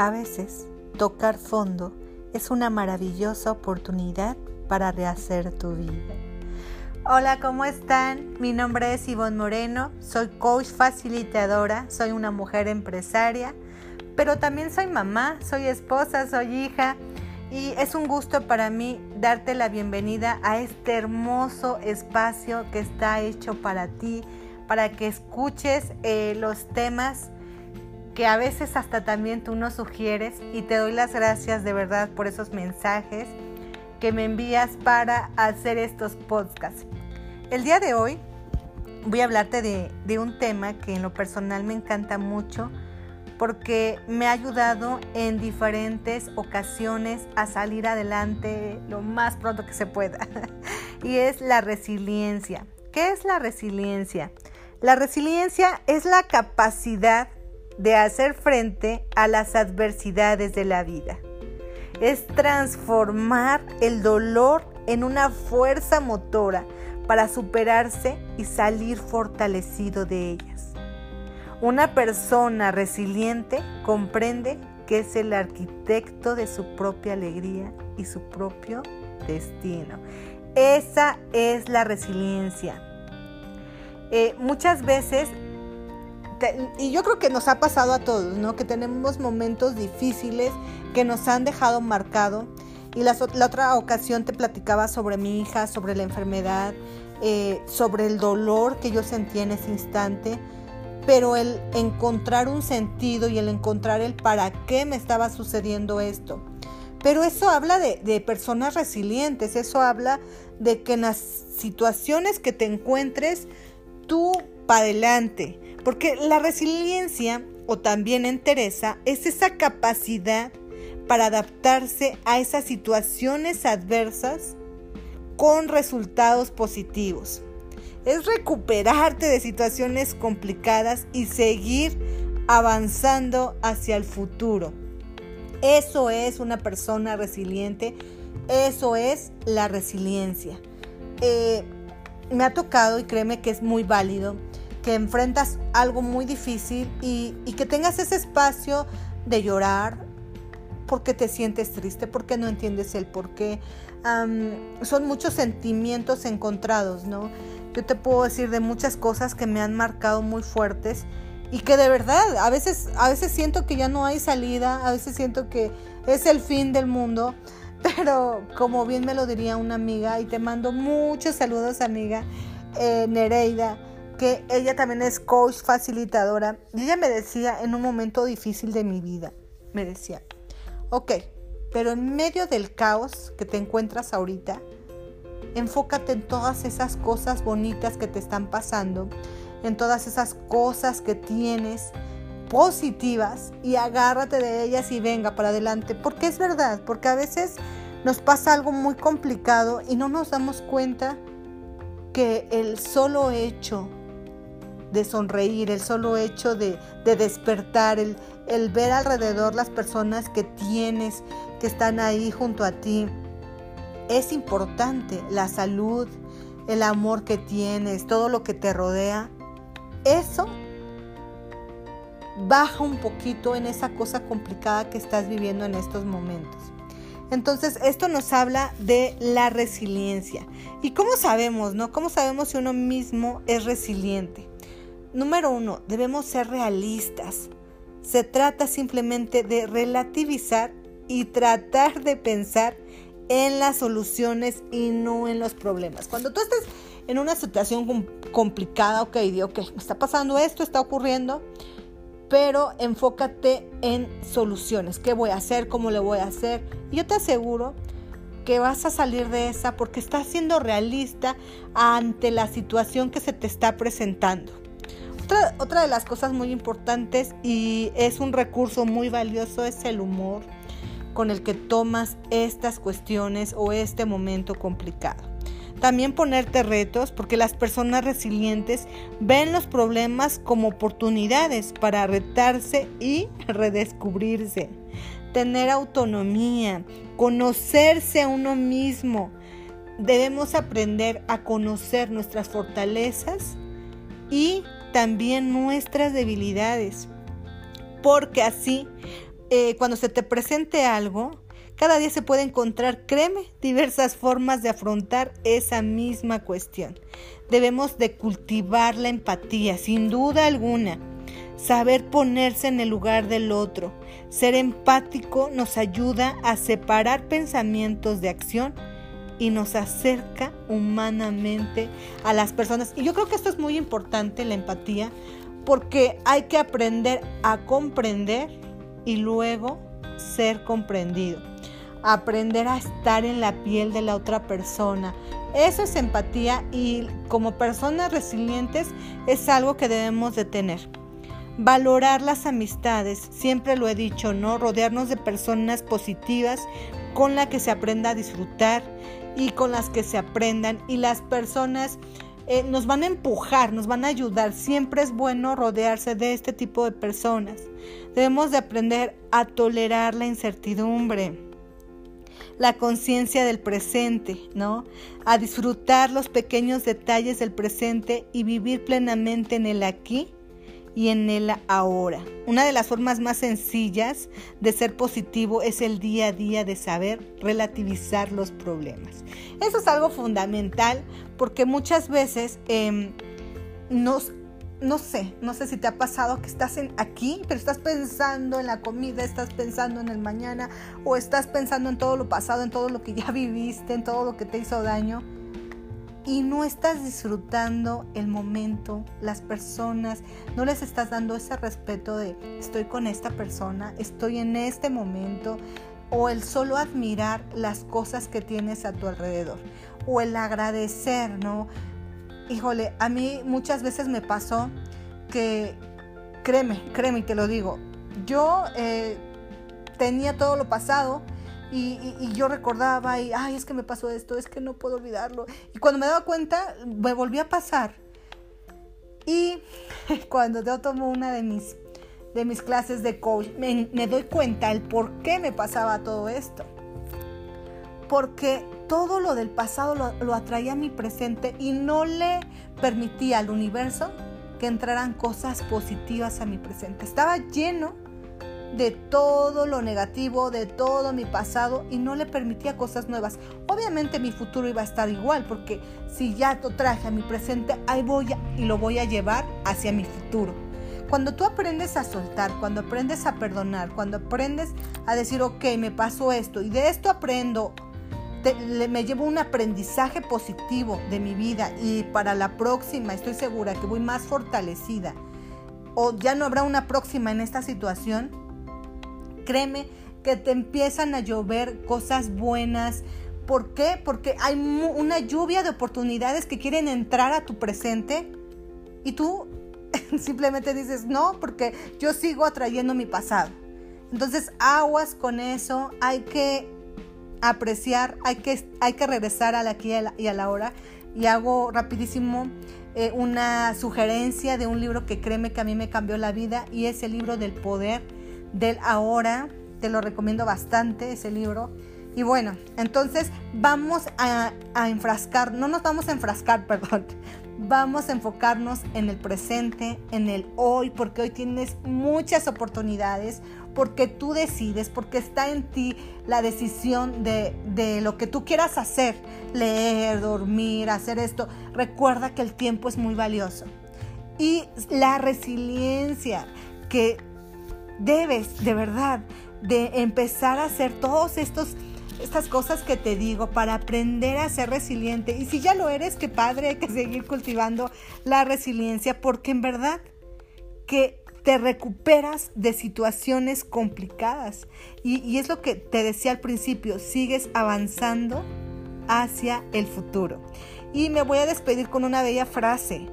A veces, tocar fondo es una maravillosa oportunidad para rehacer tu vida. Hola, ¿cómo están? Mi nombre es Ivonne Moreno, soy coach facilitadora, soy una mujer empresaria, pero también soy mamá, soy esposa, soy hija y es un gusto para mí darte la bienvenida a este hermoso espacio que está hecho para ti, para que escuches eh, los temas que a veces hasta también tú nos sugieres y te doy las gracias de verdad por esos mensajes que me envías para hacer estos podcasts. El día de hoy voy a hablarte de, de un tema que en lo personal me encanta mucho porque me ha ayudado en diferentes ocasiones a salir adelante lo más pronto que se pueda. y es la resiliencia. ¿Qué es la resiliencia? La resiliencia es la capacidad de hacer frente a las adversidades de la vida. Es transformar el dolor en una fuerza motora para superarse y salir fortalecido de ellas. Una persona resiliente comprende que es el arquitecto de su propia alegría y su propio destino. Esa es la resiliencia. Eh, muchas veces y yo creo que nos ha pasado a todos, ¿no? Que tenemos momentos difíciles que nos han dejado marcado. Y la, otra ocasión te platicaba sobre mi hija, sobre la enfermedad, eh, sobre el dolor que yo sentía en ese instante. Pero el encontrar un sentido y el encontrar el para qué me estaba sucediendo esto. Pero eso habla de, de personas resilientes, eso habla de que en las situaciones que te encuentres, tú para adelante, porque la resiliencia, o también entereza, es esa capacidad para adaptarse a esas situaciones adversas con resultados positivos. Es recuperarte de situaciones complicadas y seguir avanzando hacia el futuro. Eso es una persona resiliente, eso es la resiliencia. Eh, me ha tocado y créeme que es muy válido que enfrentas algo muy difícil y, que tengas ese espacio de llorar porque te sientes triste, porque no entiendes el por qué. son muchos sentimientos encontrados, ¿no? Yo te puedo decir de muchas cosas que me han marcado muy fuertes y que de verdad a veces, a veces siento que ya no hay salida, a veces siento que es el fin del mundo, pero como bien me lo diría una amiga, y te mando muchos saludos amiga, eh, Nereida, que ella también es coach facilitadora, y ella me decía en un momento difícil de mi vida, me decía, ok, pero en medio del caos que te encuentras ahorita, enfócate en todas esas cosas bonitas que te están pasando, en todas esas cosas que tienes positivas y agárrate de ellas y venga para adelante, porque es verdad, porque a veces nos pasa algo muy complicado y no nos damos cuenta que el solo hecho de sonreír, el solo hecho de, despertar, el, el ver alrededor las personas que tienes, que están ahí junto a ti. Es importante la salud, el amor que tienes, todo lo que te rodea. Eso baja un poquito en esa cosa complicada que estás viviendo en estos momentos. Entonces, esto nos habla de la resiliencia. ¿Y cómo sabemos, no? ¿Cómo sabemos si uno mismo es resiliente? Número uno, debemos ser realistas. Se trata simplemente de relativizar y tratar de pensar en las soluciones y no en los problemas. Cuando tú estés en una situación complicada, ok, digo, ok, está pasando esto, está ocurriendo, pero enfócate en soluciones. ¿Qué voy a hacer? ¿Cómo le voy a hacer? Y yo te aseguro que vas a salir de esa porque estás siendo realista ante la situación que se te está presentando. Otra, de las cosas muy importantes y es un recurso muy valioso es el humor con el que tomas estas cuestiones o este momento complicado. También ponerte retos, porque las personas resilientes ven los problemas como oportunidades para retarse y redescubrirse. Tener autonomía, conocerse a uno mismo. Debemos aprender a conocer nuestras fortalezas y también nuestras debilidades, porque así eh, cuando se te presente algo, cada día se puede encontrar, créeme, diversas formas de afrontar esa misma cuestión. Debemos de cultivar la empatía, sin duda alguna. Saber ponerse en el lugar del otro. Ser empático nos ayuda a separar pensamientos de acción y nos acerca humanamente a las personas. Y yo creo que esto es muy importante, la empatía, porque hay que aprender a comprender y luego ser comprendido aprender a estar en la piel de la otra persona. Eso es empatía y como personas resilientes es algo que debemos de tener. Valorar las amistades, siempre lo he dicho, ¿no? Rodearnos de personas positivas con las que se aprenda a disfrutar y con las que se aprendan y las personas eh, nos van a empujar, nos van a ayudar. Siempre es bueno rodearse de este tipo de personas. Debemos de aprender a tolerar la incertidumbre la conciencia del presente, ¿no? A disfrutar los pequeños detalles del presente y vivir plenamente en el aquí y en el ahora. Una de las formas más sencillas de ser positivo es el día a día de saber relativizar los problemas. Eso es algo fundamental porque muchas veces em, no sé, no sé si te ha pasado que estás en aquí, pero estás pensando en la comida, estás pensando en el mañana o estás pensando en todo lo pasado, en todo lo que ya viviste, en todo lo que te hizo daño y no estás disfrutando el momento, las personas, no les estás dando ese respeto de estoy con esta persona, estoy en este momento o el solo admirar las cosas que tienes a tu alrededor o el agradecer, ¿no? híjole, a mí muchas veces me pasó que, créeme, créeme y te lo digo, yo eh, tenía todo lo pasado y, yo recordaba y, ay, es que me pasó esto, es que no puedo olvidarlo. Y cuando me daba cuenta, me volví a pasar. Y cuando yo tomo una de mis, de mis clases de coach, me, me doy cuenta el por qué me pasaba todo esto. Porque todo lo del pasado lo, atraía a mi presente y no le permitía al universo que entraran cosas positivas a mi presente. Estaba lleno de todo lo negativo, de todo mi pasado y no le permitía cosas nuevas. Obviamente mi futuro iba a estar igual porque si ya lo traje a mi presente, ahí voy y lo voy a llevar hacia mi futuro. Cuando tú aprendes a soltar, cuando aprendes a perdonar, cuando aprendes a decir, ok, me pasó esto y de esto aprendo me llevo un aprendizaje positivo de mi vida y para la próxima estoy segura que voy más fortalecida o ya no habrá una próxima en esta situación, créeme que te empiezan a llover cosas buenas. ¿Por qué? Porque hay una lluvia de oportunidades que quieren entrar a tu presente y tú simplemente dices, no, porque yo sigo atrayendo mi pasado. Entonces, aguas con eso, hay que apreciar, hay que, hay que regresar a la aquí y a la hora. Y hago rapidísimo eh, una sugerencia de un libro que créeme que a mí me cambió la vida y es el libro del poder del ahora. Te lo recomiendo bastante ese libro. Y bueno, entonces vamos a, enfrascar, no nos vamos a enfrascar, perdón, vamos a enfocarnos en el presente, en el hoy, porque hoy tienes muchas oportunidades, porque tú decides, porque está en ti la decisión de, de, lo que tú quieras hacer, leer, dormir, hacer esto. Recuerda que el tiempo es muy valioso. Y la resiliencia que debes de verdad de empezar a hacer todos estos estas cosas que te digo para aprender a ser resiliente. Y si ya lo eres, qué padre, hay que seguir cultivando la resiliencia porque en verdad que te recuperas de situaciones complicadas. Y, es lo que te decía al principio, sigues avanzando hacia el futuro. Y me voy a despedir con una bella frase.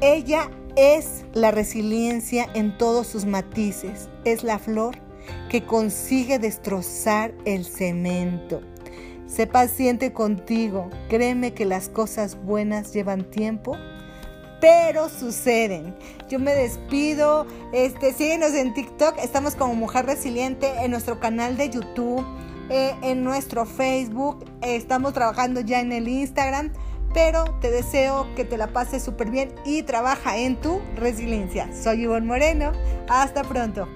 Ella es la resiliencia en todos sus matices, es la flor que consigue destrozar el cemento. Sé paciente contigo, créeme que las cosas buenas llevan tiempo, pero suceden. Yo me despido, este, síguenos en TikTok, estamos como Mujer Resiliente, en nuestro canal de YouTube, eh, en nuestro Facebook, estamos trabajando ya en el Instagram, pero te deseo que te la pases súper bien y trabaja en tu resiliencia. Soy Ivonne Moreno, hasta pronto.